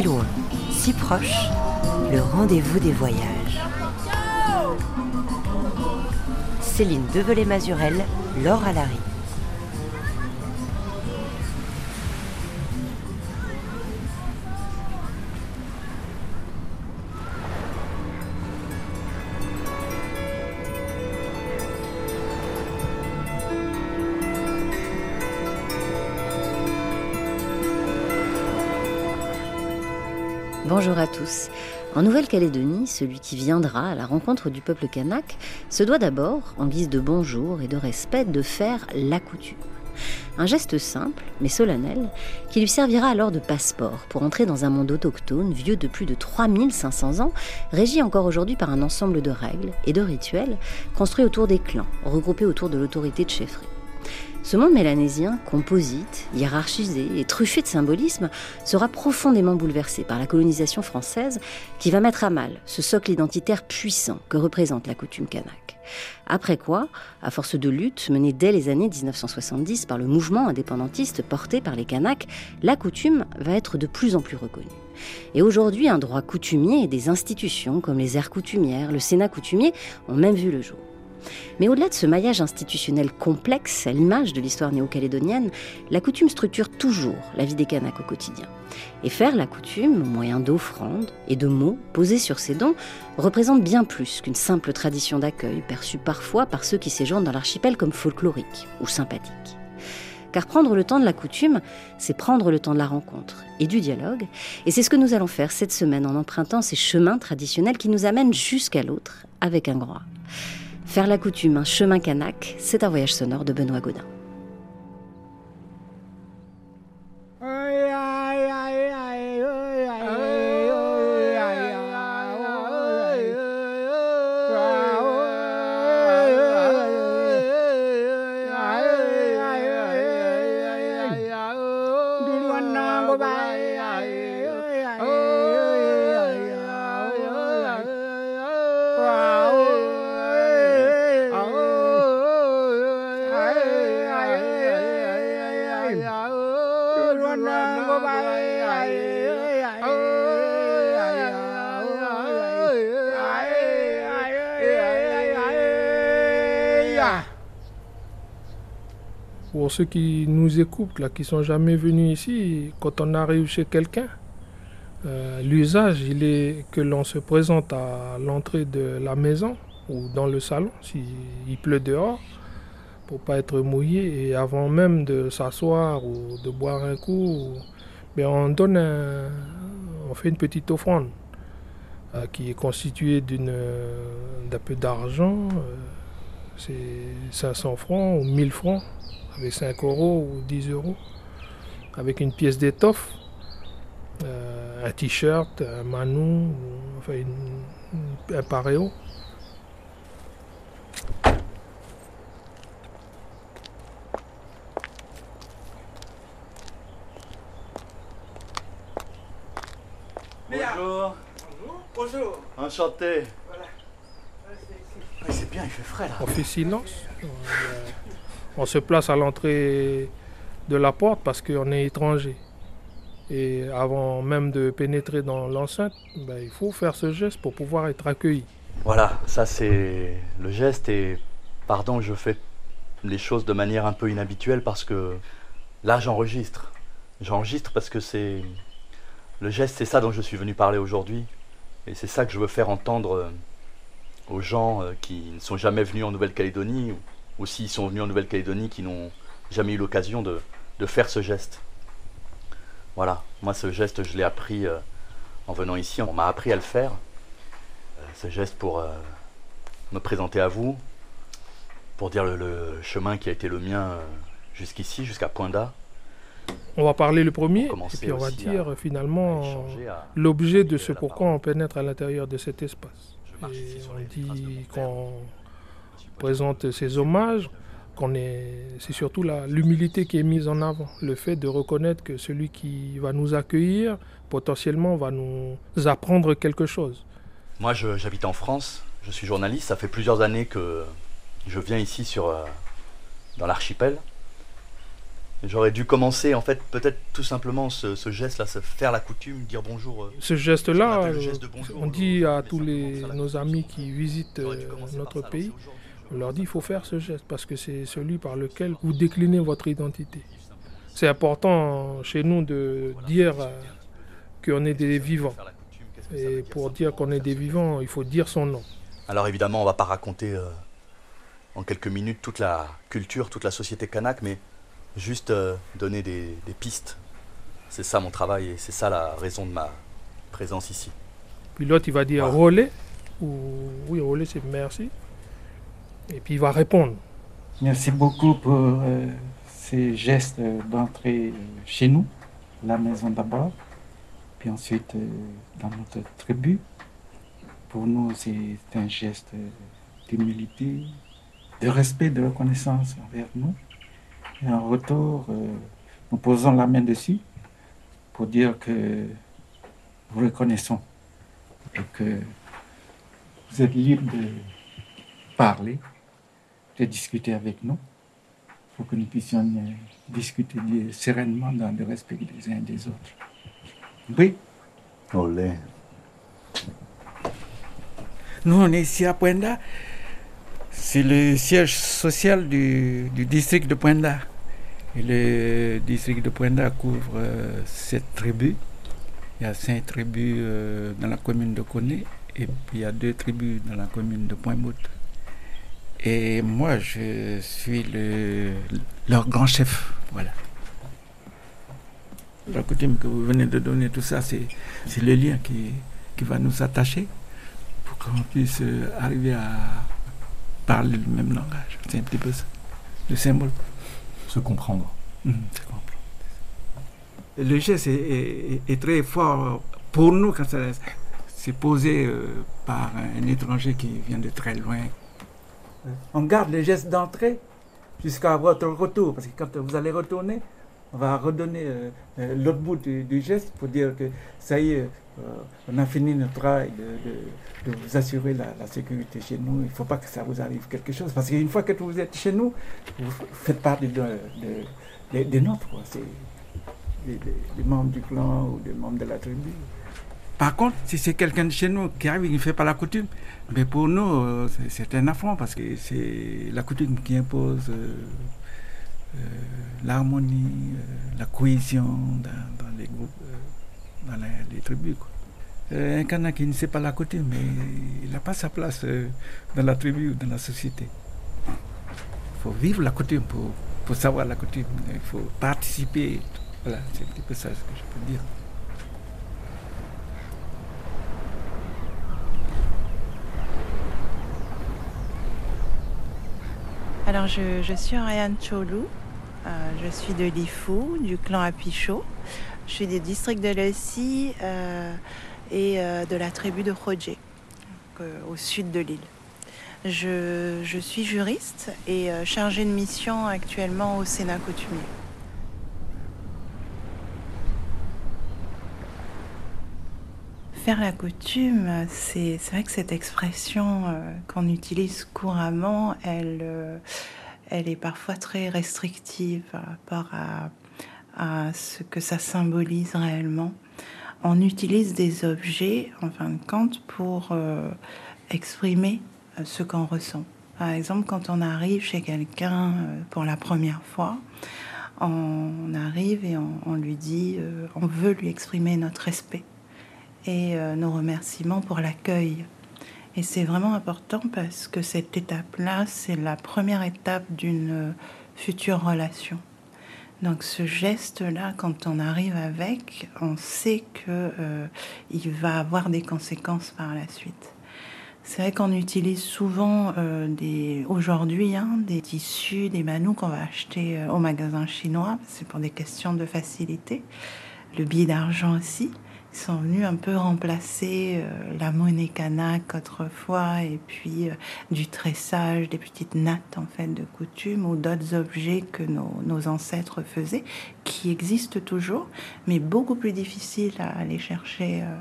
Si loin, si proche, le rendez-vous des voyages. Céline Develay-Mazurel, Laure Alary. Bonjour à tous. En Nouvelle-Calédonie, celui qui viendra à la rencontre du peuple kanak se doit d'abord, en guise de bonjour et de respect, de faire la coutume. Un geste simple, mais solennel, qui lui servira alors de passeport pour entrer dans un monde autochtone vieux de plus de 3500 ans, régi encore aujourd'hui par un ensemble de règles et de rituels construits autour des clans, regroupés autour de l'autorité de chefferie. Ce monde mélanésien, composite, hiérarchisé et truffé de symbolisme, sera profondément bouleversé par la colonisation française qui va mettre à mal ce socle identitaire puissant que représente la coutume kanak. Après quoi, à force de luttes menées dès les années 1970 par le mouvement indépendantiste porté par les Kanaks, la coutume va être de plus en plus reconnue. Et aujourd'hui, un droit coutumier et des institutions comme les aires coutumières, le Sénat coutumier ont même vu le jour. Mais au-delà de ce maillage institutionnel complexe, à l'image de l'histoire néo-calédonienne, la coutume structure toujours la vie des Kanaks au quotidien. Et faire la coutume, au moyen d'offrandes et de mots posés sur ces dons, représente bien plus qu'une simple tradition d'accueil, perçue parfois par ceux qui séjournent dans l'archipel comme folklorique ou sympathique. Car prendre le temps de la coutume, c'est prendre le temps de la rencontre et du dialogue. Et c'est ce que nous allons faire cette semaine en empruntant ces chemins traditionnels qui nous amènent jusqu'à l'autre avec un grand Faire la coutume, un chemin kanak, c'est un voyage sonore de Benoît Godin. Pour ceux qui nous écoutent, là, qui sont jamais venus ici, quand on arrive chez quelqu'un, euh, l'usage, il est que l'on se présente à l'entrée de la maison ou dans le salon, s'il pleut dehors, pour pas être mouillé. Et avant même de s'asseoir ou de boire un coup, ben, on donne on fait une petite offrande euh, qui est constituée d'un peu d'argent. Euh, c'est 500 francs ou 1000 francs avec 5 euros ou 10 euros, avec une pièce d'étoffe, euh, un t-shirt, un manou, enfin un paréo. Bonjour. Bonjour. Enchanté. Voilà. c'est bien, il fait frais là. On fait silence. on se place à l'entrée de la porte parce qu'on est étranger. Et avant même de pénétrer dans l'enceinte, ben, il faut faire ce geste pour pouvoir être accueilli. Voilà, ça c'est le geste et pardon, je fais les choses de manière un peu inhabituelle parce que là j'enregistre. J'enregistre parce que c'est le geste, c'est ça dont je suis venu parler aujourd'hui et c'est ça que je veux faire entendre aux gens euh, qui ne sont jamais venus en Nouvelle-Calédonie ou s'ils sont venus en Nouvelle-Calédonie qui n'ont jamais eu l'occasion de, faire ce geste. Voilà, moi ce geste je l'ai appris euh, en venant ici, on m'a appris à le faire. Euh, ce geste pour euh, me présenter à vous, pour dire le, chemin qui a été le mien jusqu'ici, jusqu'à Poinda. On va parler le premier, et puis on va dire finalement l'objet de ce pourquoi on pénètre à l'intérieur de cet espace. Et on dit qu'on présente ces hommages, qu'on est, c'est surtout l'humilité qui est mise en avant, le fait de reconnaître que celui qui va nous accueillir potentiellement va nous apprendre quelque chose. Moi, j'habite en France, je suis journaliste, ça fait plusieurs années que je viens ici sur, euh, dans l'archipel. J'aurais dû commencer, en fait, peut-être tout simplement ce, geste-là, faire la coutume, dire bonjour. Euh, ce geste-là, euh, on dit à tous les, nos amis qui visitent euh, notre pays, on leur dit il faut faire ce geste parce que c'est celui par lequel vous déclinez votre identité. C'est important chez nous de dire qu'on est des vivants. Et pour dire qu'on est des vivants, il faut dire son nom. Alors évidemment, on ne va pas raconter en quelques minutes toute la culture, toute la société kanak, mais juste euh, donner des, pistes. C'est ça mon travail et c'est ça la raison de ma présence ici. Puis l'autre, il va dire relais, ou oui, relais, c'est merci. Et puis il va répondre. Merci beaucoup pour euh, ces gestes d'entrée euh, chez nous, la maison d'abord, puis ensuite dans notre tribu. Pour nous, c'est un geste d'humilité, de respect, de reconnaissance envers nous. Et en retour, euh, nous posons la main dessus pour dire que vous reconnaissons et que vous êtes libre de parler, de discuter avec nous, pour que nous puissions euh, discuter sereinement dans le respect des uns et des autres. Oui. Olé. Nous, on est ici à Poinda. C'est le siège social du, district de Poinda. Et le district de Poinda couvre euh, sept tribus. Il y a cinq tribus euh, dans la commune de Koné et puis il y a deux tribus dans la commune de Pointe Et moi, je suis le, leur grand chef. Voilà. La coutume que vous venez de donner, tout ça, c'est le lien qui, qui va nous attacher pour qu'on puisse arriver à parler le même langage. C'est un petit peu ça, le symbole. Se comprendre. Mmh, se comprendre. Le geste est, très fort pour nous quand c'est posé euh, par un étranger qui vient de très loin. On garde le geste d'entrée jusqu'à votre retour, parce que quand vous allez retourner, on va redonner euh, euh, l'autre bout du, geste pour dire que ça y est, on a fini notre travail de, vous assurer la, sécurité chez nous. Il ne faut pas que ça vous arrive quelque chose. Parce qu'une fois que vous êtes chez nous, vous faites partie de, des nôtres. C'est des, membres du clan ou des membres de la tribu. Par contre, si c'est quelqu'un de chez nous qui arrive qui ne fait pas la coutume, mais pour nous, euh, c'est un affront parce que c'est la coutume qui impose euh, euh, l'harmonie, la cohésion dans, les groupes, dans les, tribus. un Kana qui ne sait pas la coutume, mais il n'a pas sa place dans la tribu ou dans la société. Il faut vivre la coutume pour, pour savoir la coutume. Il faut participer. Voilà, c'est un petit peu ça ce que je peux dire. Alors je, suis Ariane Cholou, euh, je suis de Lifou, du clan Apichot. Je suis des districts de Lessie euh, et euh, de la tribu de Rodje, au sud de l'île. Je, je, suis juriste et chargée de mission actuellement au Sénat coutumier. Faire la coutume, c'est vrai que cette expression euh, qu'on utilise couramment, elle, euh, elle est parfois très restrictive par rapport à, ce que ça symbolise réellement. On utilise des objets, en fin de compte, pour euh, exprimer ce qu'on ressent. Par exemple, quand on arrive chez quelqu'un pour la première fois, on arrive et on lui dit, on veut lui exprimer notre respect et euh, nos remerciements pour l'accueil. Et c'est vraiment important parce que cette étape-là, c'est la première étape d'une euh, future relation. Donc ce geste-là, quand on arrive avec, on sait que euh, il va avoir des conséquences par la suite. C'est vrai qu'on utilise souvent des aujourd'hui hein, des tissus, des manous qu'on va acheter au magasin chinois. C'est pour des questions de facilité. Le billet d'argent aussi. Ils sont venus un peu remplacer euh, la monnaie kanak autrefois et puis euh, du tressage, des petites nattes en fait de coutume ou d'autres objets que nos, ancêtres faisaient, qui existent toujours, mais beaucoup plus difficiles à aller chercher euh,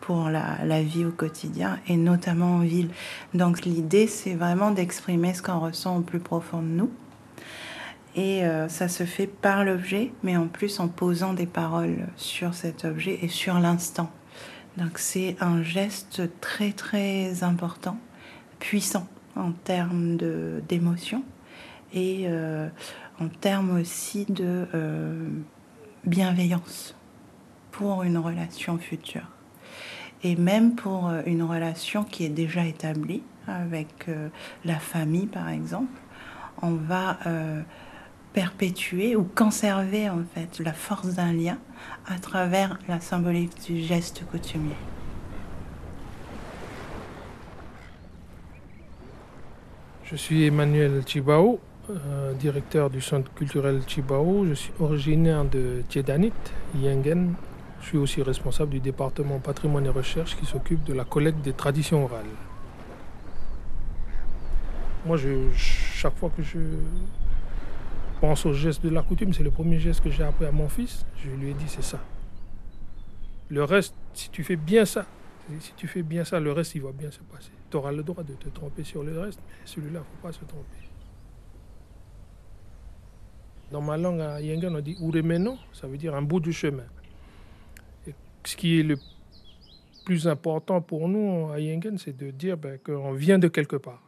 pour la, la, vie au quotidien et notamment en ville. Donc l'idée c'est vraiment d'exprimer ce qu'on ressent au plus profond de nous Et euh, ça se fait par l'objet, mais en plus en posant des paroles sur cet objet et sur l'instant. Donc c'est un geste très très important, puissant en termes d'émotion et euh, en termes aussi de euh, bienveillance pour une relation future. Et même pour une relation qui est déjà établie avec la famille par exemple, on va perpétuer ou conserver en fait la force d'un lien à travers la symbolique du geste coutumier. Je suis Emmanuel Chibao, euh, directeur du centre culturel Chibao. Je suis originaire de Tiedanit, Yengen. Je suis aussi responsable du département patrimoine et recherche qui s'occupe de la collecte des traditions orales. Moi, je, chaque fois que je pense au geste de la coutume, c'est le premier geste que j'ai appris à mon fils. Je lui ai dit, c'est ça. Le reste, si tu fais bien ça, si tu fais bien ça, le reste, il va bien se passer. Tu auras le droit de te tromper sur le reste, mais celui-là, il ne faut pas se tromper. Dans ma langue à Yengen, on dit Uremeno, ça veut dire un bout du chemin. Et ce qui est le plus important pour nous à Yengen, c'est de dire ben, qu'on vient de quelque part.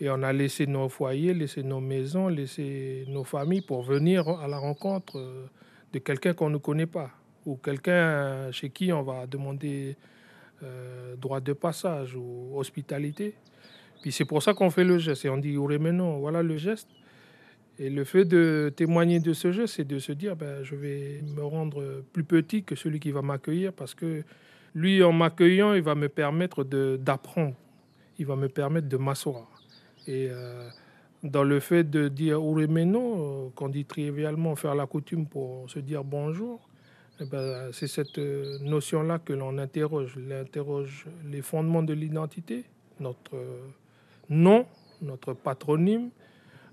Et on a laissé nos foyers, laissé nos maisons, laissé nos familles pour venir à la rencontre euh, de quelqu'un qu'on ne connaît pas ou quelqu'un chez qui on va demander euh, droit de passage ou hospitalité. Puis c'est pour ça qu'on fait le geste et on dit non, voilà le geste. Et le fait de témoigner de ce geste, c'est de se dire ben, je vais me rendre plus petit que celui qui va m'accueillir parce que lui, en m'accueillant, il va me permettre d'apprendre, il va me permettre de m'asseoir. Et euh, dans le fait de dire Uremeno, euh, qu'on dit trivialement faire la coutume pour se dire bonjour, eh ben, c'est cette euh, notion-là que l'on interroge. On interroge les fondements de l'identité, notre nom, notre patronyme,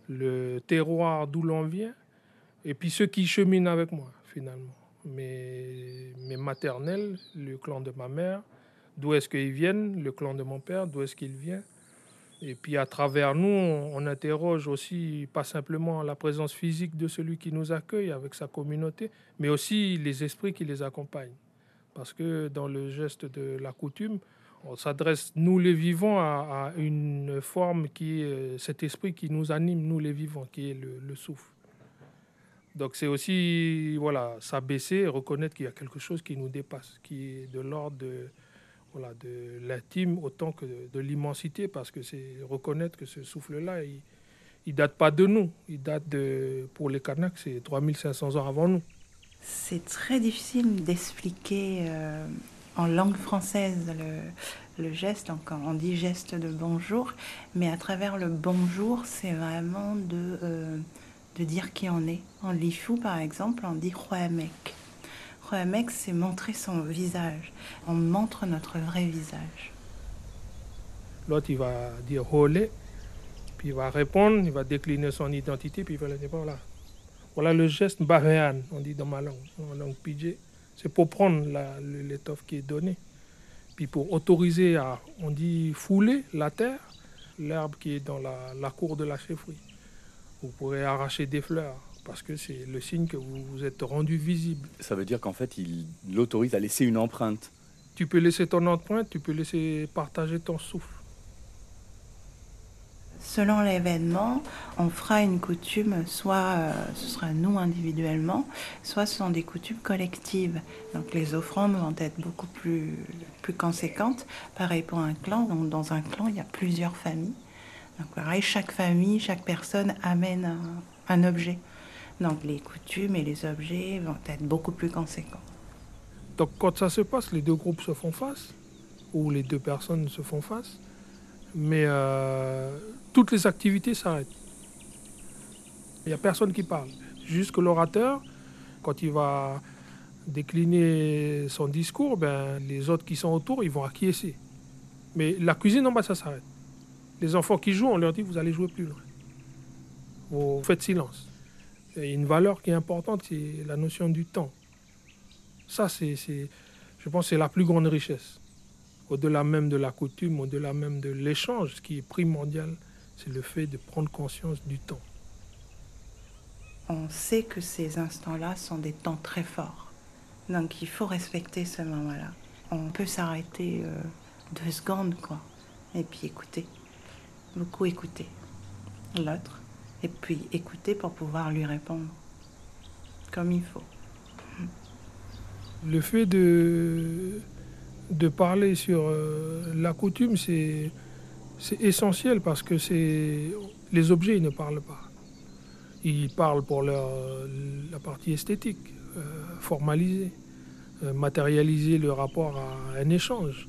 le terroir d'où l'on vient, et puis ceux qui cheminent avec moi, finalement. Mes, mes maternels, le clan de ma mère, d'où est-ce qu'ils viennent, le clan de mon père, d'où est-ce qu'il vient, et puis à travers nous, on interroge aussi pas simplement la présence physique de celui qui nous accueille avec sa communauté, mais aussi les esprits qui les accompagnent. Parce que dans le geste de la coutume, on s'adresse, nous les vivants, à, une forme qui est cet esprit qui nous anime, nous les vivants, qui est le, le souffle. Donc c'est aussi voilà, s'abaisser, reconnaître qu'il y a quelque chose qui nous dépasse, qui est de l'ordre de, voilà, de l'intime autant que de, l'immensité, parce que c'est reconnaître que ce souffle-là, il ne date pas de nous. Il date de, pour les Kanaks, c'est 3500 ans avant nous. C'est très difficile d'expliquer euh, en langue française le, geste. Donc on dit geste de bonjour, mais à travers le bonjour, c'est vraiment de, euh, de dire qui on est. En Lifou, par exemple, on dit mec mec, c'est montrer son visage. On montre notre vrai visage. L'autre, il va dire holé, puis il va répondre, il va décliner son identité, puis il va dire voilà. Voilà le geste baréan, on dit dans ma langue, en langue pidgé. C'est pour prendre l'étoffe qui est donnée. Puis pour autoriser à, on dit, fouler la terre, l'herbe qui est dans la, la cour de la chefferie. Vous pourrez arracher des fleurs, parce que c'est le signe que vous vous êtes rendu visible. Ça veut dire qu'en fait, il l'autorise à laisser une empreinte. Tu peux laisser ton empreinte, tu peux laisser partager ton souffle. Selon l'événement, on fera une coutume, soit euh, ce sera nous individuellement, soit ce sont des coutumes collectives. Donc les offrandes vont être beaucoup plus, plus conséquentes. Pareil pour un clan, donc dans un clan, il y a plusieurs familles. Donc pareil, chaque famille, chaque personne amène un objet. Donc les coutumes et les objets vont être beaucoup plus conséquents. Donc quand ça se passe, les deux groupes se font face, ou les deux personnes se font face, mais euh, toutes les activités s'arrêtent. Il n'y a personne qui parle. Juste que l'orateur, quand il va décliner son discours, ben, les autres qui sont autour, ils vont acquiescer. Mais la cuisine en bas, ça s'arrête. Les enfants qui jouent, on leur dit, vous allez jouer plus loin. Vous faites silence une valeur qui est importante, c'est la notion du temps. Ça, c'est, je pense, c'est la plus grande richesse. Au-delà même de la coutume, au-delà même de l'échange, ce qui est primordial, c'est le fait de prendre conscience du temps. on sait que ces instants-là sont des temps très forts. Donc il faut respecter ce moment-là. On peut s'arrêter euh, deux secondes, quoi. Et puis écouter. Beaucoup écouter l'autre. Et puis écouter pour pouvoir lui répondre comme il faut. Le fait de, de parler sur euh, la coutume, c'est essentiel parce que les objets ils ne parlent pas. Ils parlent pour leur, la partie esthétique, euh, formaliser, euh, matérialiser le rapport à un échange.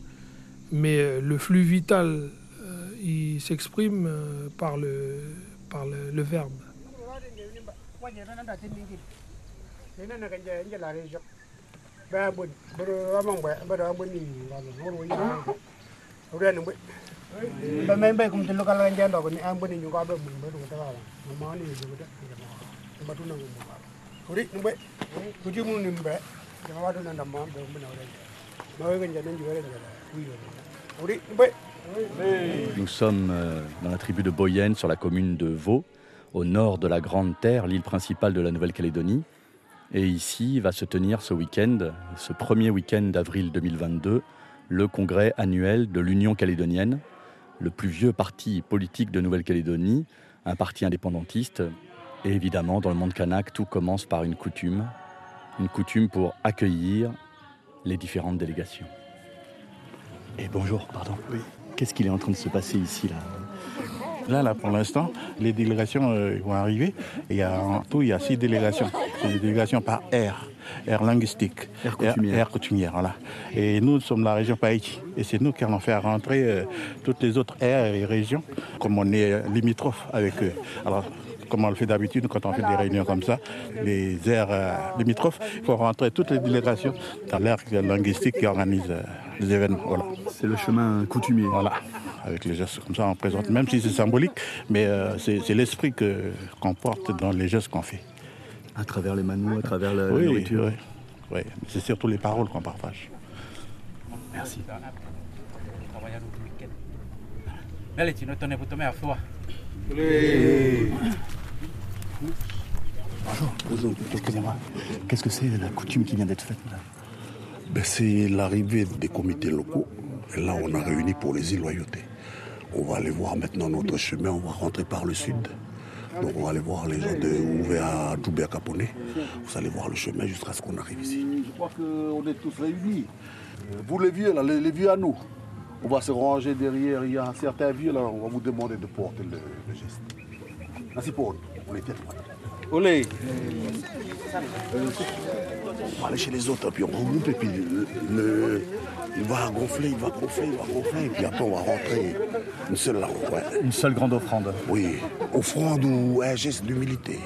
Mais euh, le flux vital, euh, il s'exprime euh, par, le, par le, le verbe. Nous sommes euh, dans la tribu de Boyenne, sur la commune de Vaux, au nord de la Grande Terre, l'île principale de la Nouvelle-Calédonie. Et ici va se tenir ce week-end, ce premier week-end d'avril 2022, le congrès annuel de l'Union calédonienne, le plus vieux parti politique de Nouvelle-Calédonie, un parti indépendantiste. Et évidemment, dans le monde kanak, tout commence par une coutume, une coutume pour accueillir les différentes délégations. Et bonjour, pardon. Qu'est-ce qu'il est en train de se passer ici là? Là, là, pour l'instant, les délégations euh, vont arriver. Il y a, en tout, il y a six délégations. C'est des délégations par aire, aire linguistique, Aire coutumière. coutumière, voilà. Et nous, nous sommes la région Païti. Et c'est nous qui allons faire rentrer euh, toutes les autres aires et régions, comme on est euh, limitrophes avec eux. Alors, comme on le fait d'habitude quand on fait des réunions comme ça, les aires euh, limitrophes, il faut rentrer toutes les délégations dans l'aire linguistique qui organise euh, les événements. Voilà. C'est le chemin coutumier. Voilà, avec les gestes comme ça, on présente, même si c'est symbolique, mais euh, c'est c'est l'esprit que- qu'on porte dans les gestes qu'on fait. À travers les manous, à travers la, la Oui, nourriture. oui, oui. C'est surtout les paroles qu'on partage. Merci. Bonjour, excusez-moi. Qu'est-ce que c'est la coutume qui vient d'être faite là Ben, c'est l'arrivée des comités locaux. Et là, on a réuni pour les îles Loyauté. On va aller voir maintenant notre chemin. On va rentrer par le sud. Donc, on va aller voir les gens de Ouvé à Djoubé à Caponé. Vous allez voir le chemin jusqu'à ce qu'on arrive ici. Je crois qu'on est tous réunis. Euh, Vous les vieux, là, les, les vieux à nous. On va se ranger derrière. Il y a certains vieux, là, on va vous demander de porter le, le geste. Merci pour nous. On est témoins. Olé On va aller chez les autres, puis on regroupe, et puis le, le- il va gonfler, il va gonfler, il va gonfler, et puis après, on va rentrer une seule là. Ouais. Une seule grande offrande. Oui, offrande ou un geste d'humilité.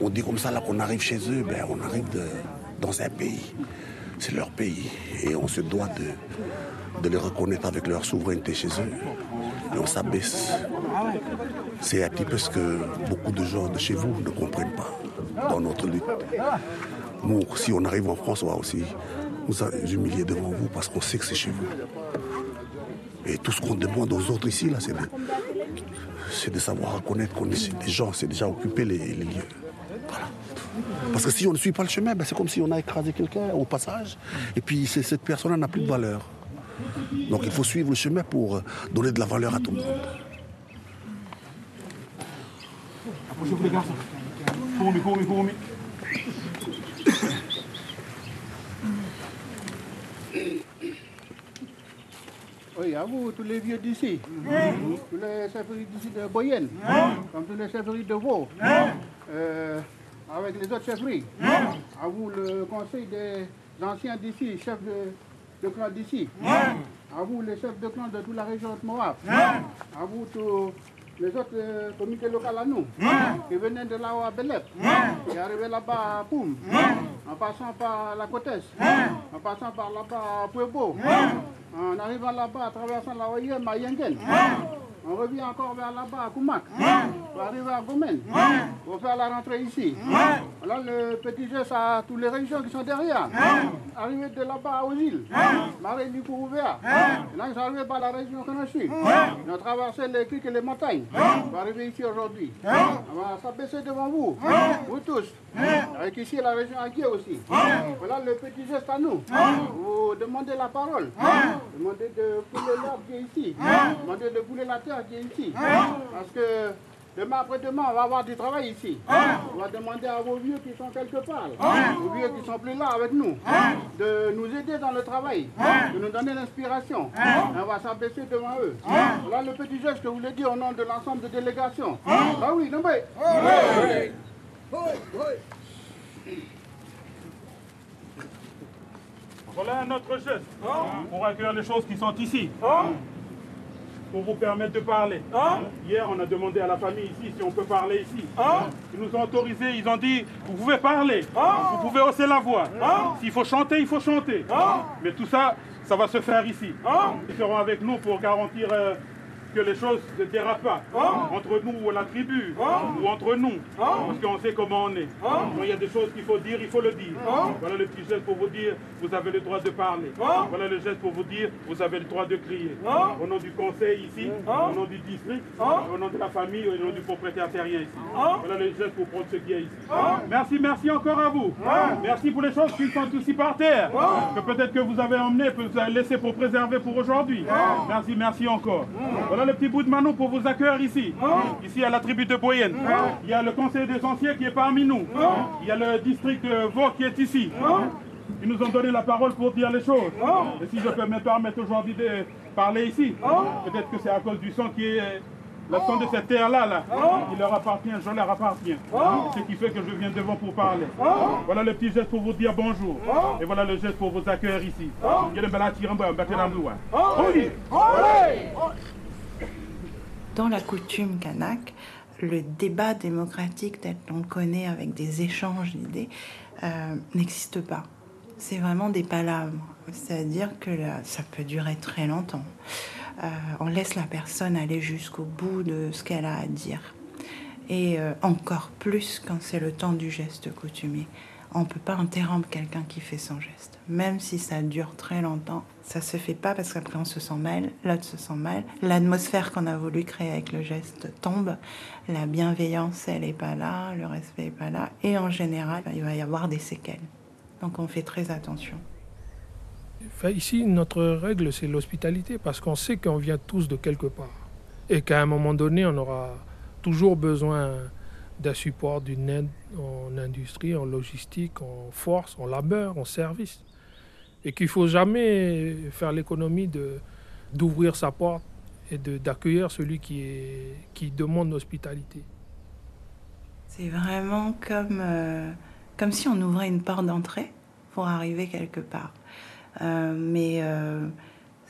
On dit comme ça, là, qu'on arrive chez eux, ben, on arrive de- dans un pays. C'est leur pays. Et on se doit de, de les reconnaître avec leur souveraineté chez eux. On s'abaisse. C'est un petit peu ce que beaucoup de gens de chez vous ne comprennent pas dans notre lutte. Nous, si on arrive en France, on va aussi nous humilier devant vous parce qu'on sait que c'est chez vous. Et tout ce qu'on demande aux autres ici, là, c'est de, savoir reconnaître qu'on est des gens, c'est déjà occuper les, lieux. Parce que si on ne suit pas le chemin, ben c'est comme si on a écrasé quelqu'un au passage, et puis cette personne n'a plus de valeur. Donc il faut suivre le chemin pour euh, donner de la valeur à tout le monde. Oui, à vous, tous les vieux d'ici. Tous les chefferies d'ici de Boyenne. Comme tous les chefferies de Vaud. Euh, avec les autres chefferies. À vous, le conseil des anciens d'ici, chefs de, de clan d'ici. À vous, les chefs de clan de toute la région de Moab. À vous, tous les autres euh, comités locaux à nous, qui venaient de là-haut à Belep, qui arrivaient là-bas à Poum, en passant par la Côtesse, en passant par là-bas à Puebo, en arrivant là-bas, en traversant la Oyem à Yengen, on revient encore vers là-bas à Koumak, pour arriver à Gomen, pour faire la rentrée ici. Voilà le petit geste à toutes les régions qui sont derrière. Arriver de là-bas aux îles, Marais du ouvert. Et là, ils sont arrivés par la région Kanashi. Ils ont traversé les criques et les montagnes pour arriver ici aujourd'hui. On va s'abaisser devant vous, vous tous. Avec ici la région Aguier aussi. Voilà le petit geste à nous. Vous demandez la parole. Demandez de couler l'herbe qui est ici. Demandez de couler la terre qui est ici. Parce que demain après-demain, on va avoir du travail ici. On va demander à vos vieux qui sont quelque part, vos vieux qui sont plus là avec nous, de nous aider dans le travail, de nous donner l'inspiration. On va s'abaisser devant eux. Voilà le petit geste que je voulais dire au nom de l'ensemble de délégations. Ah oui, non mais. Voilà un autre geste pour accueillir les choses qui sont ici. Pour vous permettre de parler. Hier, on a demandé à la famille ici si on peut parler ici. Ils nous ont autorisé, ils ont dit vous pouvez parler, vous pouvez hausser la voix. S'il faut chanter, il faut chanter. Mais tout ça, ça va se faire ici. Ils seront avec nous pour garantir euh, que les choses ne dérapent pas entre nous ou la tribu ou entre nous parce qu'on sait comment on est. Quand il y a des choses qu'il faut dire, il faut le dire. Voilà le petit geste pour vous dire vous avez le droit de parler. Voilà le geste pour vous dire vous avez le droit de crier. Au nom du conseil ici, au nom du district, au nom de la famille, au nom du propriétaire terrien ici. Voilà le geste pour prendre ce qui est ici. Merci, merci encore à vous. Merci pour les choses qui sont aussi par terre. Que peut-être que vous avez emmené, que vous avez laissé pour préserver pour aujourd'hui. Merci, merci encore. Voilà le petit bout de Manon pour vous accueillir ici. Ici à la tribu de Boyenne. Il y a le conseil des anciens qui est parmi nous. Il y a le district de Vaud qui est ici. Ils nous ont donné la parole pour dire les choses. Et si je peux me permettre aujourd'hui de parler ici, peut-être que c'est à cause du sang qui est le sang de cette terre-là, là, il leur appartient, je leur appartiens. Ce qui fait que je viens devant pour parler. Voilà le petit geste pour vous dire bonjour. Et voilà le geste pour vous accueillir ici. Dans la coutume kanak, le débat démocratique tel qu'on le connaît avec des échanges d'idées euh, n'existe pas. C'est vraiment des palabres. C'est-à-dire que ça peut durer très longtemps. Euh, on laisse la personne aller jusqu'au bout de ce qu'elle a à dire. Et euh, encore plus quand c'est le temps du geste coutumier. On ne peut pas interrompre quelqu'un qui fait son geste. Même si ça dure très longtemps, ça se fait pas parce qu'après on se sent mal, l'autre se sent mal. L'atmosphère qu'on a voulu créer avec le geste tombe. La bienveillance, elle n'est pas là, le respect n'est pas là. Et en général, il va y avoir des séquelles. Donc on fait très attention. Ici, notre règle, c'est l'hospitalité, parce qu'on sait qu'on vient tous de quelque part. Et qu'à un moment donné, on aura toujours besoin d'un support, d'une aide en industrie, en logistique, en force, en labeur, en service. Et qu'il ne faut jamais faire l'économie d'ouvrir sa porte et d'accueillir celui qui, qui demande l'hospitalité. C'est vraiment comme, euh, comme si on ouvrait une porte d'entrée pour arriver quelque part. Euh, mais euh,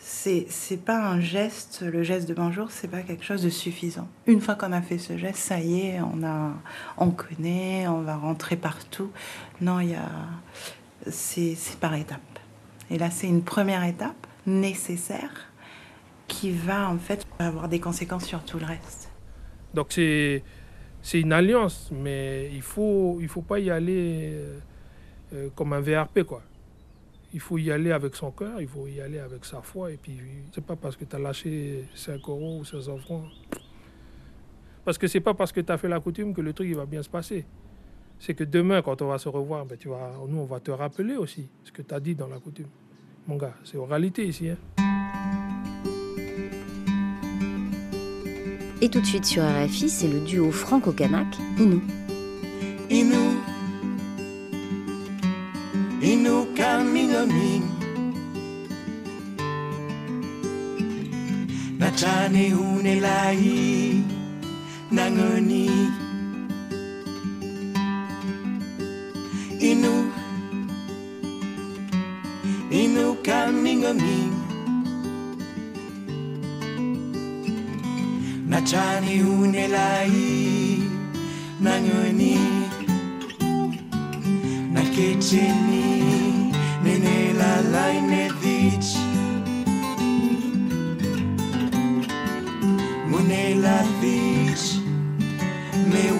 c'est pas un geste, le geste de bonjour, c'est pas quelque chose de suffisant. Une fois qu'on a fait ce geste, ça y est, on a, on connaît, on va rentrer partout. Non, il y a, c'est c'est par étapes. Et là, c'est une première étape nécessaire qui va en fait avoir des conséquences sur tout le reste. Donc c'est, c'est une alliance, mais il faut, il faut pas y aller euh, euh, comme un VRP, quoi. Il faut y aller avec son cœur, il faut y aller avec sa foi, et puis c'est pas parce que tu as lâché 5 euros ou 500 francs. Parce que c'est pas parce que tu as fait la coutume que le truc il va bien se passer. C'est que demain, quand on va se revoir, ben, tu vas, nous, on va te rappeler aussi ce que tu as dit dans la coutume. Mon gars, c'est oralité ici. Hein. Et tout de suite sur RFI, c'est le duo franco-kanak, Inou. e no caminho a mim. Na tane une lai. Inu, inu caminho a mim. Na tane une lai, na ngani.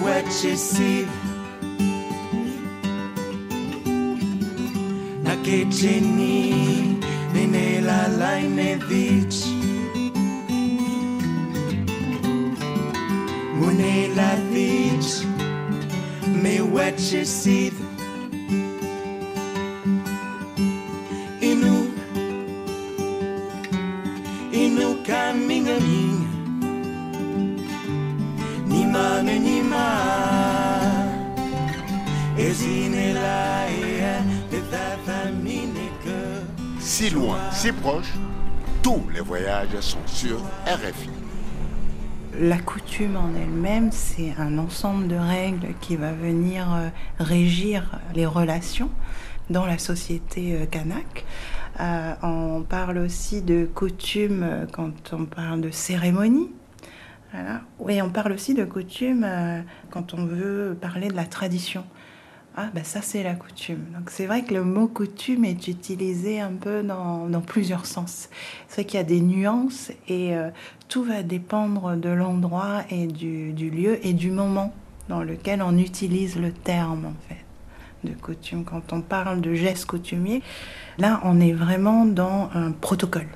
what you see. Nake chini, nene la laine vich. Mune la vich, me what you see. Si tous les voyages sont sur RFI. La coutume en elle-même, c'est un ensemble de règles qui va venir euh, régir les relations dans la société euh, kanak. Euh, on parle aussi de coutumes euh, quand on parle de cérémonie. Voilà. Et on parle aussi de coutumes euh, quand on veut parler de la tradition. Ah, ben ça, c'est la coutume. Donc, c'est vrai que le mot coutume est utilisé un peu dans, plusieurs sens. C'est vrai qu'il y a des nuances et euh, tout va dépendre de l'endroit et du, du lieu et du moment dans lequel on utilise le terme, en fait, de coutume. Quand on parle de gestes coutumiers, là, on est vraiment dans un protocole.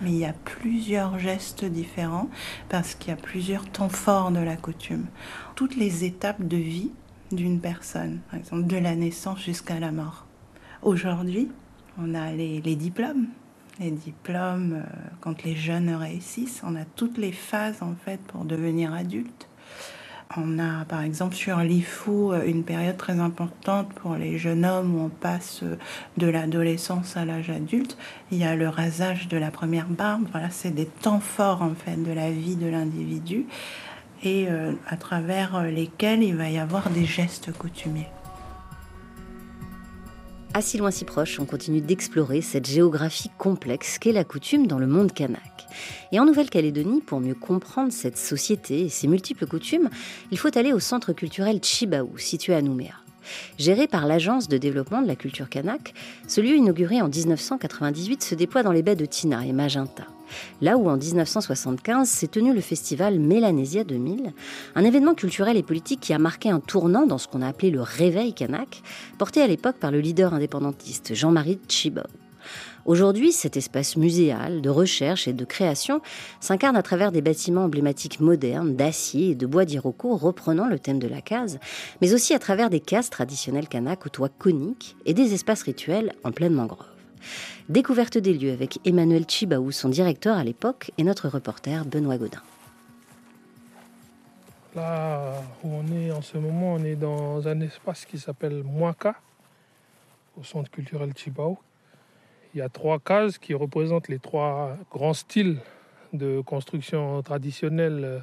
Mais il y a plusieurs gestes différents parce qu'il y a plusieurs temps forts de la coutume. Toutes les étapes de vie d'une personne, par exemple de la naissance jusqu'à la mort. Aujourd'hui, on a les, diplômes. Les diplômes, euh, quand les jeunes réussissent, on a toutes les phases en fait pour devenir adulte. On a par exemple sur l'IFU euh, une période très importante pour les jeunes hommes où on passe euh, de l'adolescence à l'âge adulte. Il y a le rasage de la première barbe. Voilà, c'est des temps forts en fait de la vie de l'individu et euh, à travers euh, lesquels il va y avoir des gestes coutumiers. À si loin si proche, on continue d'explorer cette géographie complexe qu'est la coutume dans le monde kanak. Et en Nouvelle-Calédonie, pour mieux comprendre cette société et ses multiples coutumes, il faut aller au centre culturel Chibaou, situé à Nouméa. Géré par l'Agence de développement de la culture kanak, ce lieu inauguré en 1998 se déploie dans les baies de Tina et Magenta. Là où en 1975 s'est tenu le festival Mélanésia 2000, un événement culturel et politique qui a marqué un tournant dans ce qu'on a appelé le réveil kanak, porté à l'époque par le leader indépendantiste Jean-Marie Tchibaou. Aujourd'hui, cet espace muséal de recherche et de création s'incarne à travers des bâtiments emblématiques modernes, d'acier et de bois d'Iroko reprenant le thème de la case, mais aussi à travers des cases traditionnelles kanak aux toits coniques et des espaces rituels en pleine mangrove. Découverte des lieux avec Emmanuel Chibaou, son directeur à l'époque, et notre reporter Benoît Godin. Là où on est en ce moment, on est dans un espace qui s'appelle Mwaka, au centre culturel Chibao. Il y a trois cases qui représentent les trois grands styles de construction traditionnelle euh,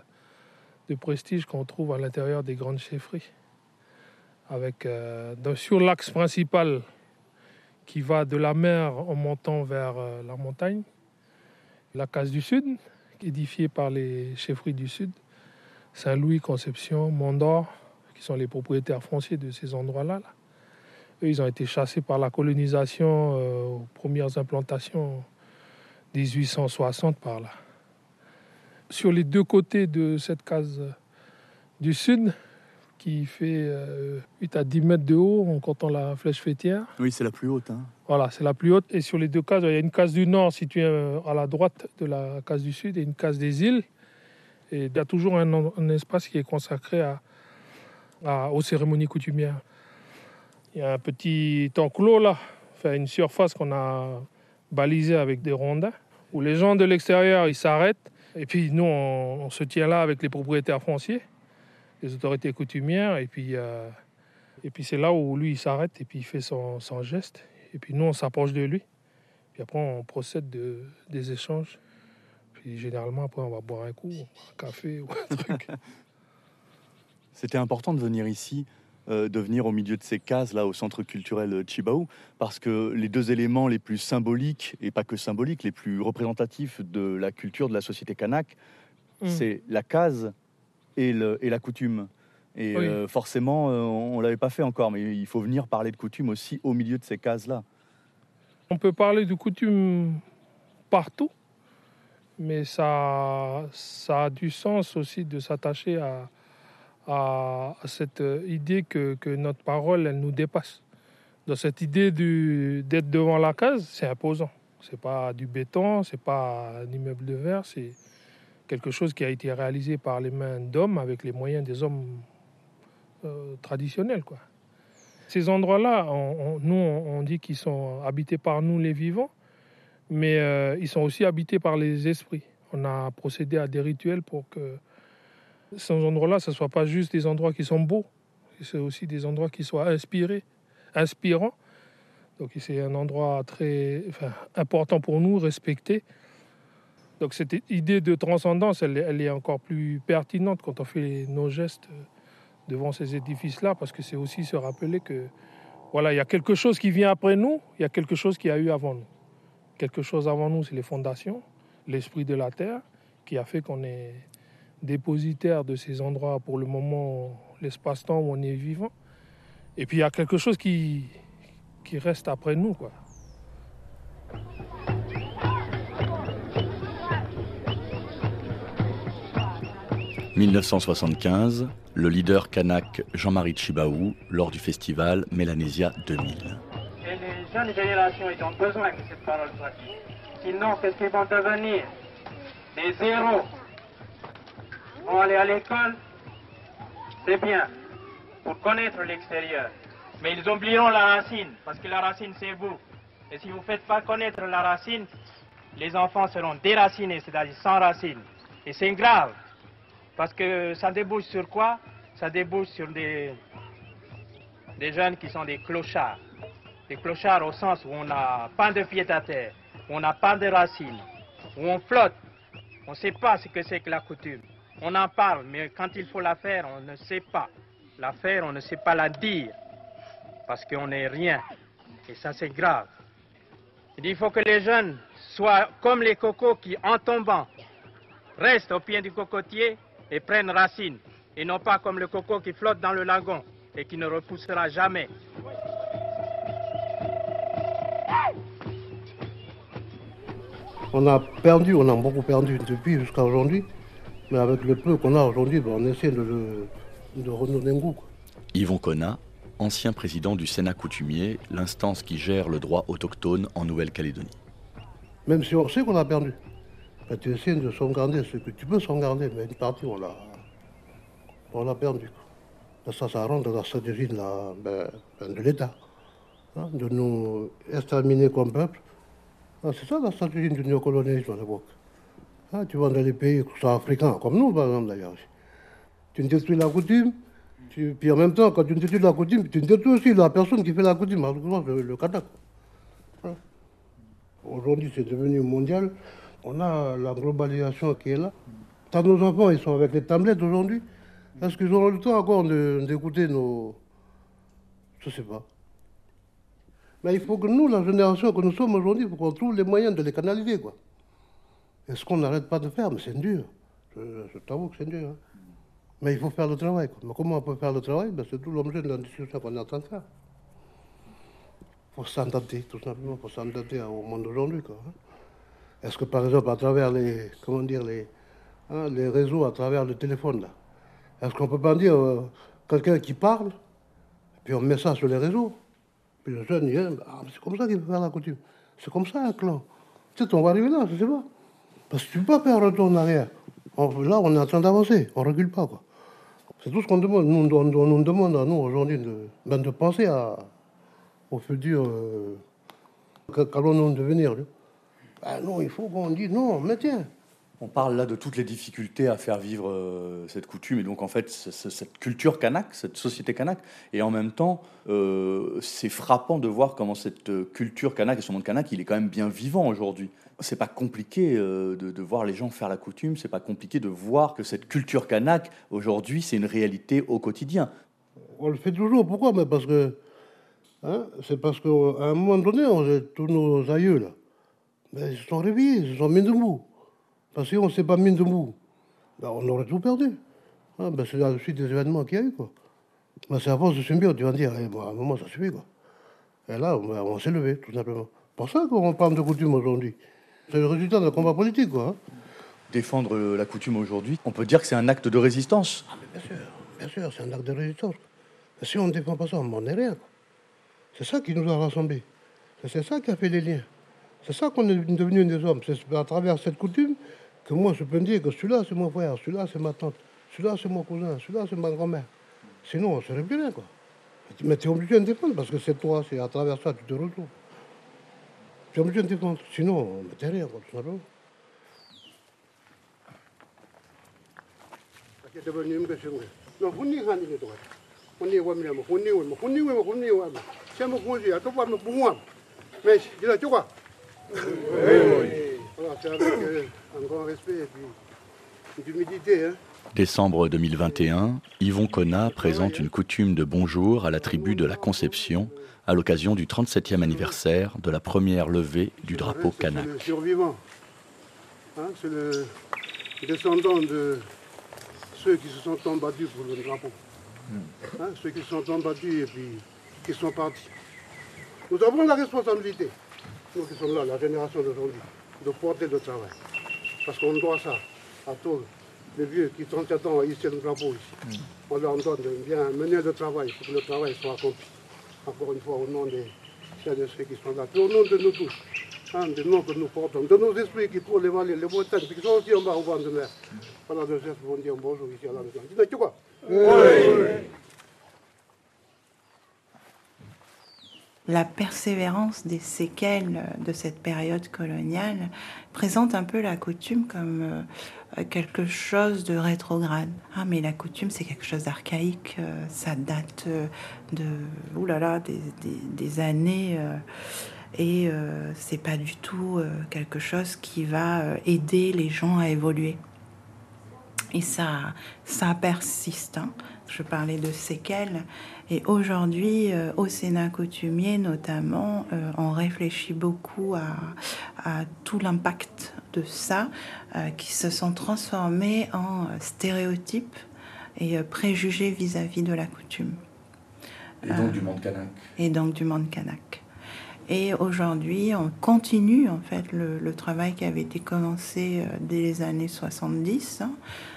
de prestige qu'on trouve à l'intérieur des grandes chefferies. Avec, euh, sur l'axe principal qui va de la mer en montant vers euh, la montagne, la case du Sud, édifiée par les chefferies du Sud, Saint-Louis, Conception, Mont-d'Or, qui sont les propriétaires fonciers de ces endroits-là. là. Eux, ils ont été chassés par la colonisation euh, aux premières implantations 1860 par là. Sur les deux côtés de cette case du sud, qui fait euh, 8 à 10 mètres de haut en comptant la flèche fêtière, Oui, c'est la plus haute. hein. voilà, c'est la plus haute. Et sur les deux cases, il y a une case du nord située euh, à la droite de la case du sud et une case des îles. Et il y a toujours un, espace qui est consacré à, à- aux cérémonies coutumières. Il y a un petit enclos là, enfin une surface qu'on a balisée avec des rondins, où les gens de l'extérieur ils s'arrêtent. Et puis nous, on, on se tient là avec les propriétaires fonciers, les autorités coutumières. Et puis, euh, et puis c'est là où lui il s'arrête et puis il fait son, son geste. Et puis nous, on s'approche de lui. Puis après, on procède de, des échanges. Puis généralement, après, on va boire un coup, un café ou un truc. C'était important de venir ici, euh, de venir au milieu de ces cases, là, au centre culturel Chibaou, parce que les deux éléments les plus symboliques, et pas que symboliques, les plus représentatifs de la culture de la société kanak, Mm. c'est la case et, le- et la coutume. Et Oui. euh, forcément, euh, on ne l'avait pas fait encore, mais il faut venir parler de coutume aussi au milieu de ces cases-là. On peut parler de coutume partout, mais ça, ça a du sens aussi de s'attacher à, cette idée que, que notre parole, elle nous dépasse. Dans cette idée d'être devant la case, c'est imposant. C'est pas du béton, c'est pas un immeuble de verre, c'est quelque chose qui a été réalisé par les mains d'hommes avec les moyens des hommes euh, traditionnels. Quoi. Ces endroits-là, nous, on dit qu'ils sont habités par nous, les vivants, mais euh, ils sont aussi habités par les esprits. On a procédé à des rituels pour que ces endroits-là, ce ne soient pas juste des endroits qui sont beaux, c'est aussi des endroits qui soient inspirés, inspirants. Donc c'est un endroit très important pour nous, respecté. Donc cette idée de transcendance, elle, est- encore plus pertinente quand on fait nos gestes euh, devant ces édifices-là, parce que c'est aussi se rappeler que voilà, il y a quelque chose qui vient après nous, il y a quelque chose qui a eu avant nous. Quelque chose avant nous, c'est les fondations, l'esprit de la terre, qui a fait qu'on est dépositaire de ces endroits pour le moment, l'espace-temps où on est vivant. Et puis il y a quelque chose qui, qui reste après nous, quoi. 1975, le leader kanak Jean-Marie Chibaou lors du festival Mélanésia 2000. Et les jeunes générations, ils ont besoin que cette parole soit. Sinon, qu'est-ce qu'ils vont devenir? Des héros. Ils vont aller à l'école, c'est bien, pour connaître l'extérieur. Mais ils oublieront la racine, parce que la racine, c'est vous. Et si vous ne faites pas connaître la racine, les enfants seront déracinés, c'est-à-dire sans racine. Et c'est grave, parce que ça débouche sur quoi? Ça débouche sur des, des jeunes qui sont des clochards. Des clochards au sens où on n'a pas de pied à terre, où on n'a pas de racines, où on flotte. On ne sait pas ce que c'est que la coutume. On en parle, mais quand il faut la faire, on ne sait pas. La faire, on ne sait pas la dire, parce qu'on n'est rien. Et ça, c'est grave. Il faut que les jeunes soient comme les cocos qui, en tombant, restent au pied du cocotier et prennent racine, et non pas comme le coco qui flotte dans le lagon et qui ne repoussera jamais. On a perdu, on a beaucoup perdu depuis jusqu'à aujourd'hui. Mais avec le peu qu'on a aujourd'hui, ben, on essaie de, le- de redonner un goût. Yvon Connat, ancien président du Sénat coutumier, l'instance qui gère le droit autochtone en Nouvelle-Calédonie. Même si on sait qu'on a perdu. Tu essaies de sauvegarder ce que tu peux sauvegarder, mais une partie, on l'a, on l'a perdu. ça, ça rentre dans la stratégie de, ben, ben, de l'État, hein, de nous exterminer comme peuple. Ah, c'est ça la stratégie du néocolonialisme à l'époque. Ah, tu vas dans les pays africains, comme nous par exemple d'ailleurs. Tu détruis la coutume, tu- puis en même temps, quand tu détruis la coutume, tu détruis aussi la personne qui fait la coutume, le. Voilà. Aujourd'hui, c'est devenu mondial. On a la globalisation qui est là. Tant nos enfants, ils sont avec les tablettes aujourd'hui. Est-ce qu'ils auront le temps encore d'écouter nos... Je ne sais pas. Mais il faut que nous, la génération que nous sommes aujourd'hui, il faut qu'on trouve les moyens de les canaliser. Quoi. Et ce qu'on n'arrête pas de faire, mais c'est dur. Je, t'avoue que c'est dur. hein. Mais il faut faire le travail. Mais comment on peut faire le travail? Ben, C'est tout l'objet de la discussion qu'on est en train de faire. Il faut s'adapter, tout simplement, pour s'adapter au monde d'aujourd'hui. hein. Est-ce que, par exemple, à travers les, comment dire, les, hein, les réseaux, à travers le téléphone, là, est-ce qu'on peut pas dire euh, quelqu'un qui parle, puis on met ça sur les réseaux puis le jeune, il ah, c'est comme ça qu'il faut faire la coutume. C'est comme ça un clan. Peut-être on va arriver là, je ne sais pas. Parce que tu ne peux pas faire un retour en arrière. Là, on est en train d'avancer, on ne recule pas. quoi. C'est tout ce qu'on demande. Nous, on, on- nous demande à nous aujourd'hui de, ben, penser à, au futur. Euh, Qu'allons-nous devenir Ben Non, il faut qu'on dise non, mais tiens. On parle là de toutes les difficultés à faire vivre euh, cette coutume et donc en fait c- c- cette culture kanak, cette société kanak. Et en même temps, euh, c'est frappant de voir comment cette euh, culture kanak et ce monde kanak, il est quand même bien vivant aujourd'hui. C'est pas compliqué euh, de, de voir les gens faire la coutume, c'est pas compliqué de voir que cette culture kanak aujourd'hui, c'est une réalité au quotidien. On le fait toujours. Pourquoi? Mais parce que. hein, c'est parce qu'à un moment donné, on, tous nos aïeux, là, ben, ils se sont réveillés, ils se sont mis debout. Parce que si on ne s'est pas mis debout, ben, on aurait tout perdu. Hein, ben, c'est la suite des événements qu'il y a eu. Quoi. Ben, c'est à force de subir, tu vas dire, eh, à un moment, ça suffit. Quoi. Et là, ben, on s'est levé, tout simplement. Pour ça qu'on parle de coutume aujourd'hui. C'est le résultat d'un combat politique. Quoi, hein. Défendre la coutume aujourd'hui, on peut dire que c'est un acte de résistance. Bien sûr. Bien sûr, c'est un acte de résistance. Mais si on ne défend pas ça, on n'est rien. C'est ça qui nous a rassemblés. C'est ça qui a fait les liens. C'est ça qu'on est devenus des hommes. C'est à travers cette coutume que moi je peux me dire que celui-là c'est mon frère, celui-là c'est ma tante, celui-là c'est mon cousin, celui-là c'est ma grand-mère. Sinon on serait rien quoi. Mais tu es obligé de défendre parce que c'est toi, c'est à travers ça que tu te retrouves. Tu es obligé de défendre. Sinon, on ne rien quoi, tout simplement. No huni hani ni toka. Huni wa mle mo huni wa mo huni wa huni wa. Sema kunzi atopa mo buwa. Mais il a quoi Voilà, c'est avec euh, un grand respect et puis une humilité hein. Décembre 2021, Yvon Conna présente une coutume de bonjour à la tribu de la Conception à l'occasion du 37e anniversaire de la première levée du drapeau kanak. C'est le survivant. Hein, c'est le descendant de ceux qui se sont battus pour le drapeau. Hein, ceux qui se sont battus et puis qui sont partis. Nous avons la responsabilité, nous qui sommes là, la génération d'aujourd'hui, de porter le travail. Parce qu'on doit ça à tous les vieux qui 37 ans ici le drapeau ici. On leur donne de bien mener le travail pour que le travail soit accompli. Encore une fois, au nom des celles et ceux qui sont là, puis au nom de nous tous, hein, de nous que nous portons, de nos esprits qui trouvent les vallées, les montagnes, puis qui sont aussi en bas au vent de mer. Voilà, de chefs vont dire bonjour ici à la maison. Dis-le, tu quoi la persévérance des séquelles de cette période coloniale présente un peu la coutume comme euh, quelque chose de rétrograde. Ah, mais la coutume, c'est quelque chose d'archaïque, euh, ça date euh, de oulala, des, des, années. et c'est pas du tout quelque chose qui va aider les gens à évoluer. Et ça, ça persiste. hein. Je parlais de séquelles. Et aujourd'hui, euh, au Sénat coutumier notamment, euh, on réfléchit beaucoup à, à tout l'impact de ça, euh, qui se sont transformés en stéréotypes et préjugés vis-à-vis de la coutume. Et donc du monde kanak. Et donc du monde kanak. Et aujourd'hui, on continue en fait le, le travail qui avait été commencé dès les années 70 hein, euh, sur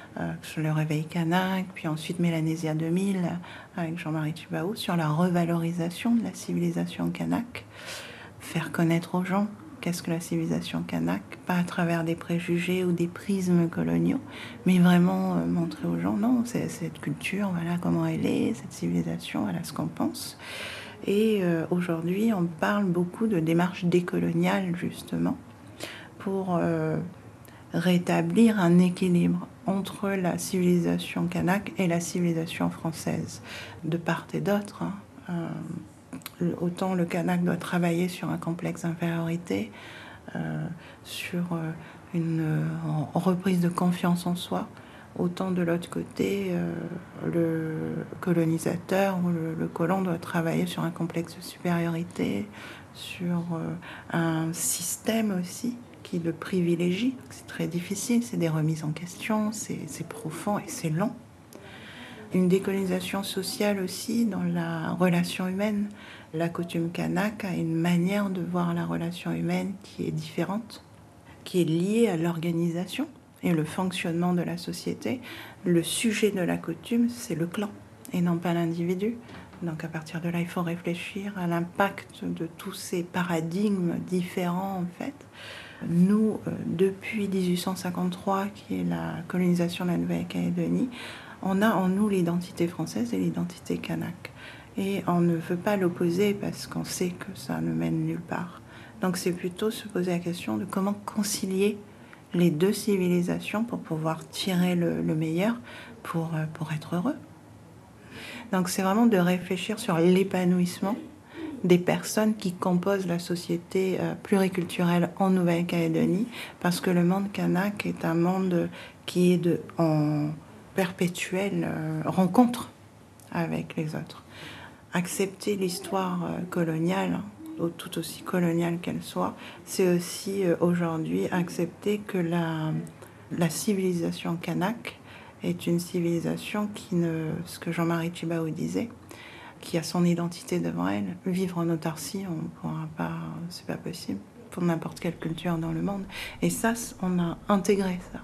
le réveil kanak, puis ensuite Mélanésia 2000 avec Jean-Marie Tubaou sur la revalorisation de la civilisation kanak, faire connaître aux gens qu'est-ce que la civilisation kanak, pas à travers des préjugés ou des prismes coloniaux, mais vraiment euh, montrer aux gens non, c'est cette culture, voilà comment elle est, cette civilisation, voilà ce qu'on pense. Et euh, aujourd'hui, on parle beaucoup de démarches décoloniales, justement, pour euh, rétablir un équilibre entre la civilisation kanak et la civilisation française, de part et d'autre. hein. Euh, autant le kanak doit travailler sur un complexe d'infériorité, euh, sur euh, une reprise de confiance en soi, autant de l'autre côté, le colonisateur ou le, colon doit travailler sur un complexe de supériorité, sur un système aussi qui le privilégie. C'est très difficile, c'est des remises en question, c'est profond et c'est long. Une décolonisation sociale aussi dans la relation humaine. La coutume kanak a une manière de voir la relation humaine qui est différente, qui est liée à l'organisation et le fonctionnement de la société. Le sujet de la coutume, c'est le clan et non pas l'individu. Donc à partir de là, il faut réfléchir à l'impact de tous ces paradigmes différents en fait. Nous, euh, depuis 1853, qui est la colonisation de la Nouvelle-Calédonie, on a en nous l'identité française et l'identité kanak. Et on ne veut pas l'opposer parce qu'on sait que ça ne mène nulle part. Donc c'est plutôt se poser la question de comment concilier les deux civilisations pour pouvoir tirer le, le meilleur pour, euh, pour être heureux. Donc c'est vraiment de réfléchir sur l'épanouissement des personnes qui composent la société euh, pluriculturelle en Nouvelle-Calédonie, parce que le monde kanak est un monde qui est en perpétuelle euh, rencontre avec les autres. Accepter l'histoire euh, coloniale, tout aussi coloniale qu'elle soit, c'est aussi aujourd'hui accepter que la, la civilisation kanak est une civilisation qui ne, ce que Jean-Marie Chibaou disait, qui a son identité devant elle. Vivre en autarcie, on pourra pas, c'est pas possible pour n'importe quelle culture dans le monde. Et ça, on a intégré ça.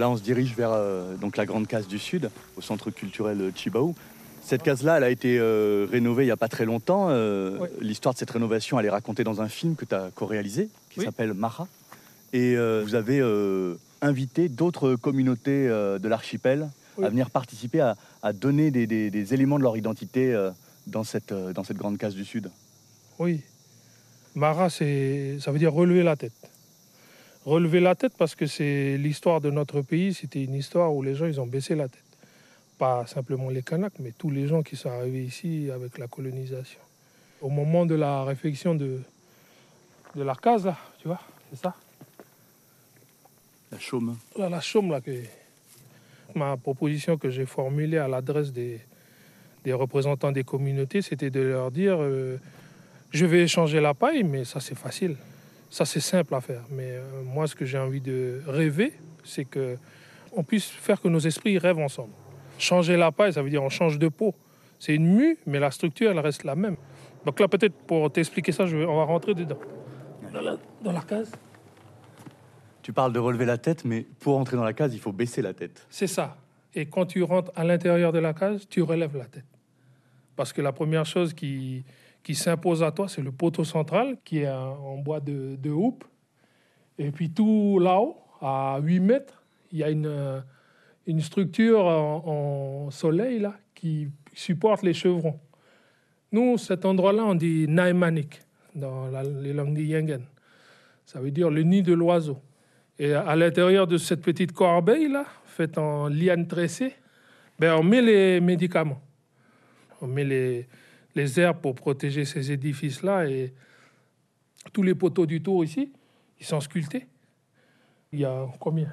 Là, on se dirige vers euh, donc la grande case du Sud, au centre culturel Chibaou. Cette case-là, elle a été euh, rénovée il n'y a pas très longtemps. Euh, L'histoire de cette rénovation, elle est racontée dans un film que tu as co-réalisé, qui s'appelle Mara. Et euh, vous avez euh, invité d'autres communautés euh, de l'archipel Oui. à venir participer, à, à donner des, des- des éléments de leur identité euh, dans, cette, euh, dans cette grande case du Sud. Oui. Mara, ça veut dire relever la tête. Relever la tête parce que c'est l'histoire de notre pays. C'était une histoire où les gens, ils ont baissé la tête. Pas simplement les Kanaks, mais tous les gens qui sont arrivés ici avec la colonisation. Au moment de la réflexion de, de la case, là, tu vois, c'est ça? La chaume. Là, la chaume, là, que, ma proposition que j'ai formulée à l'adresse des, des représentants des communautés, c'était de leur dire euh, je vais échanger la paille, mais ça, c'est facile. Ça, c'est simple à faire. Mais euh, moi, ce que j'ai envie de rêver, c'est que on puisse faire que nos esprits rêvent ensemble. Changer la paille, ça veut dire on change de peau. C'est une mue, mais la structure, elle reste la même. Donc là, peut-être pour t'expliquer ça, je vais- on va rentrer dedans. Dans la, dans la case. Tu parles de relever la tête, mais pour entrer dans la case, il faut baisser la tête. C'est ça. Et quand tu rentres à l'intérieur de la case, tu relèves la tête. Parce que la première chose qui, qui s'impose à toi, c'est le poteau central qui est en bois de, de. Et puis tout là-haut, à 8 mètres, il y a une, euh, une structure en, soleil là, qui supporte les chevrons. Nous, cet endroit-là, on dit Naemanik dans les langues Yengen. Ça veut dire le nid de l'oiseau. Et à l'intérieur de cette petite corbeille là, faite en liane tressée, ben on met les médicaments. On met les, les herbes pour protéger ces édifices-là et tous les poteaux du tour ici, ils sont sculptés. Il y a combien?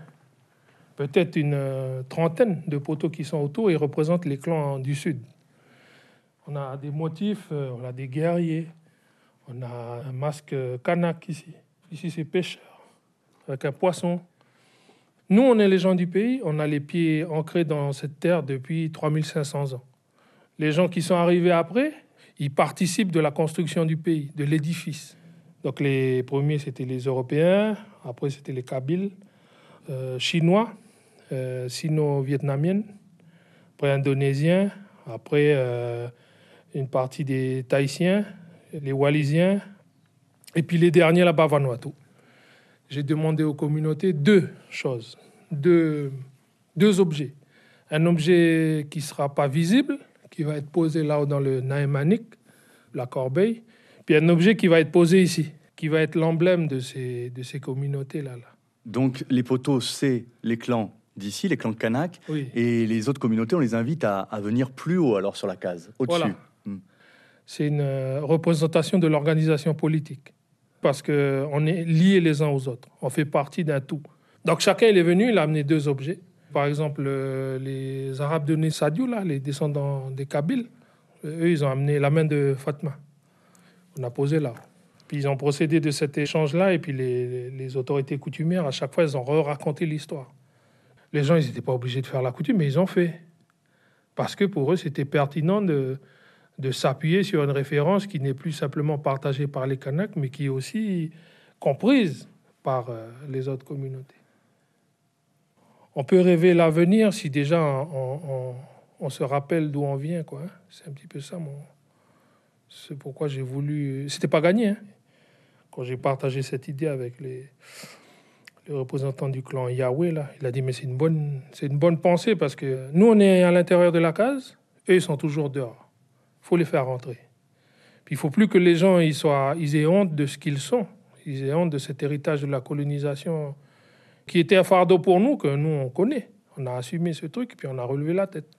Peut-être une euh, trentaine de poteaux qui sont autour et représentent les clans du Sud. On a des motifs, euh, on a des guerriers, on a un masque euh, kanak ici. Ici, c'est pêcheur, avec un poisson. Nous, on est les gens du pays, on a les pieds ancrés dans cette terre depuis 3500 ans. Les gens qui sont arrivés après, ils participent de la construction du pays, de l'édifice. Donc les premiers, c'était les Européens, après c'était les Kabyles, euh, Chinois, euh, Sino-Vietnamiennes, après Indonésiens, après euh, une partie des Tahitiens, les Wallisiens, et puis les derniers là-bas, Vanuatu. J'ai demandé aux communautés deux choses, deux, deux objets. Un objet qui ne sera pas visible, qui va être posé là-haut dans le Naemanik, la corbeille, puis un objet qui va être posé ici, qui va être l'emblème de ces, de ces communautés-là. Là. Donc les poteaux, c'est les clans d'ici, les clans Kanak, Oui. et les autres communautés, on les invite à, à venir plus haut alors sur la case, au-dessus. Voilà. C'est une euh, représentation de l'organisation politique. Parce qu'on est liés les uns aux autres. On fait partie d'un tout. Donc chacun il est venu, il a amené deux objets. Par exemple, euh, les Arabes de Nessadiou, là, les descendants des Kabyles, euh, eux, ils ont amené la main de Fatma. On a posé là. Puis ils ont procédé de cet échange-là, et puis les, autorités coutumières, à chaque fois, ils ont raconté l'histoire. Les gens, ils n'étaient pas obligés de faire la coutume, mais ils ont fait. Parce que pour eux, c'était pertinent de, de s'appuyer sur une référence qui n'est plus simplement partagée par les Kanaks, mais qui est aussi comprise par euh, les autres communautés. On peut rêver l'avenir si déjà on, se rappelle d'où on vient. quoi. hein. C'est un petit peu ça, mon... c'est pourquoi j'ai voulu... C'était pas gagné. hein. Quand j'ai partagé cette idée avec les, représentants du clan Yahweh, là, il a dit, mais c'est une bonne, une bonne pensée parce que nous, on est à l'intérieur de la case, eux, ils sont toujours dehors. Il faut les faire rentrer. Puis il faut plus que les gens ils soient, ils aient honte de ce qu'ils sont. Ils aient honte de cet héritage de la colonisation qui était un fardeau pour nous, que nous, on connaît. On a assumé ce truc, puis on a relevé la tête.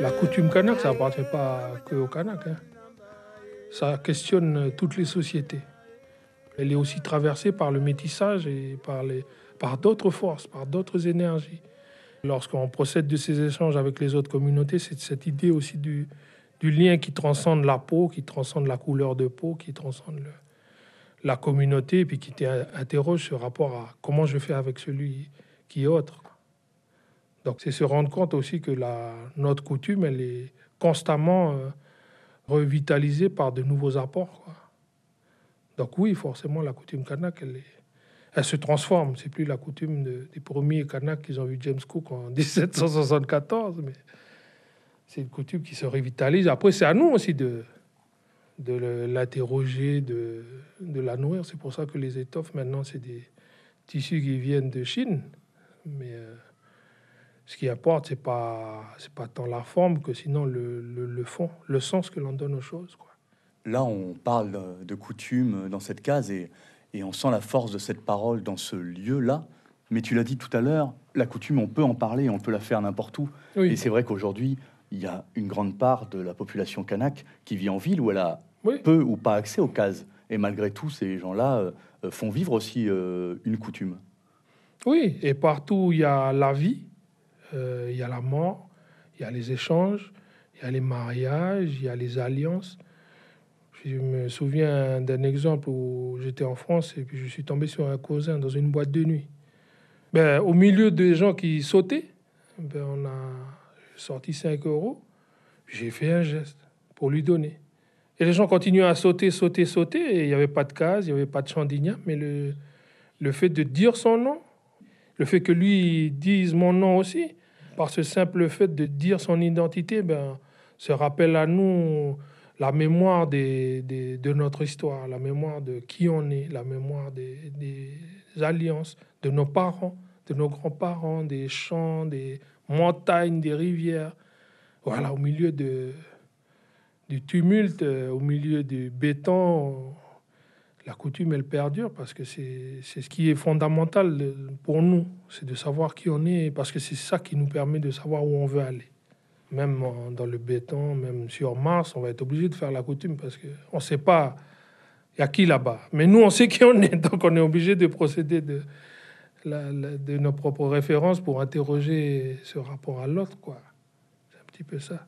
La coutume kanak, ça appartient pas que aux Kanaks. hein. Ça questionne toutes les sociétés. Elle est aussi traversée par le métissage et par, par d'autres forces, par d'autres énergies. Lorsqu'on procède de ces échanges avec les autres communautés, c'est cette idée aussi du, lien qui transcende la peau, qui transcende la couleur de peau, qui transcende la communauté, et puis qui t'interroge ce rapport à comment je fais avec celui qui est autre. Donc c'est se rendre compte aussi que la, notre coutume, elle est constamment euh, revitalisée par de nouveaux apports. Donc oui, forcément, la coutume kanak, elle, est- elle se transforme. C'est plus la coutume de- des premiers kanak qu'ils ont vu James Cook en 1774, mais c'est une coutume qui se revitalise. Après, c'est à nous aussi de, de l'interroger, de, de la nourrir. C'est pour ça que les étoffes, maintenant, c'est des tissus qui viennent de Chine. Mais euh, ce qui importe, c'est pas, pas tant la forme que sinon le, le, fond, le sens que l'on donne aux choses. Là, on parle de coutume dans cette case et, et on sent la force de cette parole dans ce lieu-là. Mais tu l'as dit tout à l'heure, la coutume, on peut en parler, on peut la faire n'importe où. Oui. Et c'est vrai qu'aujourd'hui, il y a une grande part de la population kanak qui vit en ville où elle a peu ou pas accès aux cases. Et malgré tout, ces gens-là euh, euh, font vivre aussi euh, une coutume. Oui, et partout où il y a la vie, euh, il y a la mort, il y a les échanges, il y a les mariages, il y a les alliances. Je me souviens d'un exemple où j'étais en France et puis je suis tombé sur un cousin dans une boîte de nuit. Ben, au milieu des gens qui sautaient, ben, on a sorti 5 euros. J'ai fait un geste pour lui donner. Et les gens continuaient à sauter, sauter, sauter. Il n'y avait pas de case, il n'y avait pas de chandignan. Mais le, le fait de dire son nom, le fait que lui dise mon nom aussi, par ce simple fait de dire son identité, ben, se rappelle à nous la mémoire de notre histoire, la mémoire de qui on est, la mémoire des, alliances, de nos parents, de nos grands-parents, des champs, des montagnes, des rivières. Voilà, au milieu de, du tumulte, euh, au milieu du béton, la coutume, elle perdure parce que c'est ce qui est fondamental pour nous, c'est de savoir qui on est, parce que c'est ça qui nous permet de savoir où on veut aller. Même dans le béton, même sur Mars, on va être obligé de faire la coutume parce qu'on ne sait pas, il y a qui là-bas. Mais nous, on sait qui on est, donc on est obligé de procéder de, de nos propres références pour interroger ce rapport à l'autre, quoi. C'est un petit peu ça.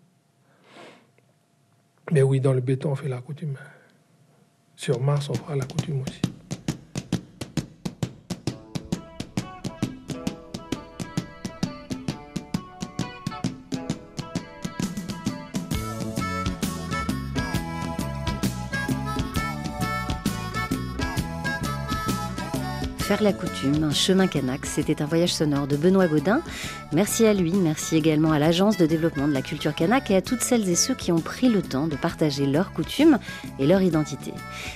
Mais oui, dans le béton, on fait la coutume. Sur Mars, on fera la coutume aussi. Faire la coutume, un chemin Canac, c'était un voyage sonore de Benoît Gaudin. Merci à lui, merci également à l'Agence de développement de la culture Canac et à toutes celles et ceux qui ont pris le temps de partager leurs coutumes et leur identité.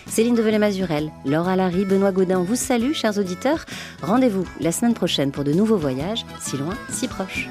Céline Develay-Mazurel, Laura Larry, Benoît Gaudin vous salue, chers auditeurs. Rendez-vous la semaine prochaine pour de nouveaux voyages, si loin, si proches.